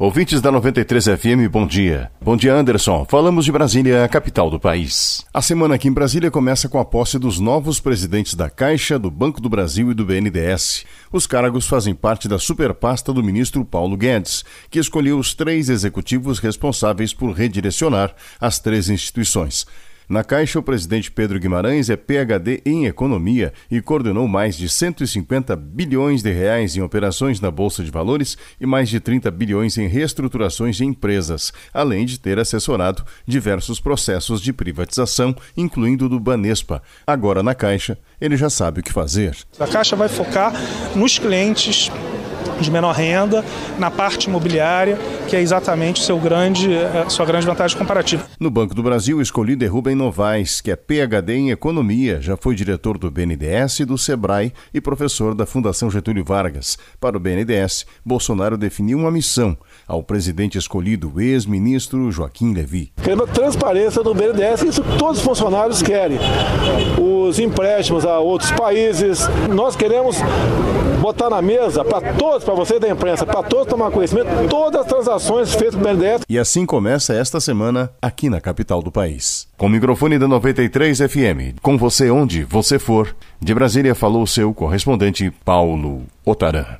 Ouvintes da 93 FM, bom dia. Bom dia, Anderson. Falamos de Brasília, a capital do país. A semana aqui em Brasília começa com a posse dos novos presidentes da Caixa, do Banco do Brasil e do BNDES. Os cargos fazem parte da superpasta do ministro Paulo Guedes, que escolheu os três executivos responsáveis por redirecionar as três instituições. Na Caixa, o presidente Pedro Guimarães é PhD em economia e coordenou mais de 150 bilhões de reais em operações na bolsa de valores e mais de 30 bilhões em reestruturações de empresas, além de ter assessorado diversos processos de privatização, incluindo o do Banespa. Agora na Caixa, ele já sabe o que fazer. A Caixa vai focar nos clientes de menor renda, na parte imobiliária, que é exatamente seu grande, eh, sua grande vantagem comparativa. No Banco do Brasil, escolhido é Rubem Novaes, que é PhD em Economia, já foi diretor do BNDES e do SEBRAE e professor da Fundação Getúlio Vargas. Para o BNDES, Bolsonaro definiu uma missão ao presidente escolhido, o ex-ministro Joaquim Levy. Queremos transparência do BNDES, isso todos os funcionários querem. Os empréstimos a outros países, nós queremos botar na mesa para todos, para você da imprensa, para todos tomar conhecimento, todas as transações feitas pelo BNDES. E assim começa esta semana aqui na capital do país. Com o microfone da 93 FM, com você onde você for, de Brasília falou seu correspondente Paulo Otaran.